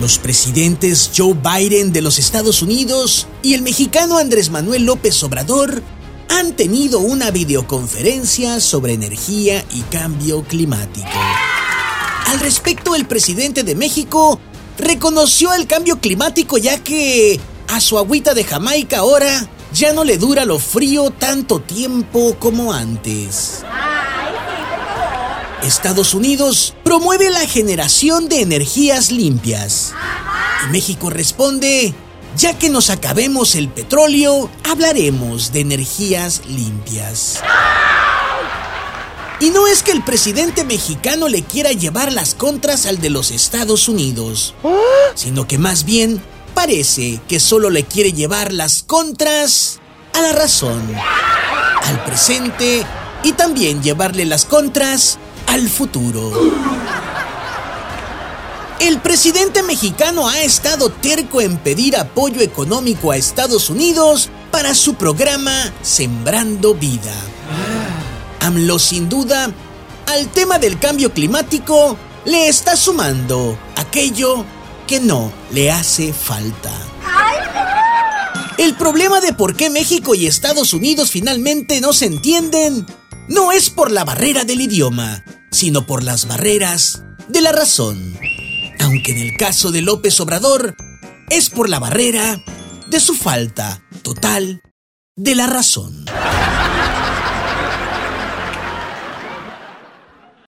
Los presidentes Joe Biden de los Estados Unidos y el mexicano Andrés Manuel López Obrador han tenido una videoconferencia sobre energía y cambio climático. Al respecto, el presidente de México reconoció el cambio climático ya que a su agüita de Jamaica ahora ya no le dura lo frío tanto tiempo como antes. Estados Unidos promueve la generación de energías limpias. Y México responde, ya que nos acabemos el petróleo, hablaremos de energías limpias. Y no es que el presidente mexicano le quiera llevar las contras al de los Estados Unidos, sino que más bien parece que solo le quiere llevar las contras a la razón, al presente y también llevarle las contras al futuro. El presidente mexicano ha estado terco en pedir apoyo económico a Estados Unidos para su programa Sembrando Vida. AMLO sin duda, al tema del cambio climático, le está sumando aquello que no le hace falta. El problema de por qué México y Estados Unidos finalmente no se entienden no es por la barrera del idioma, sino por las barreras de la razón. Aunque en el caso de López Obrador, es por la barrera de su falta total de la razón.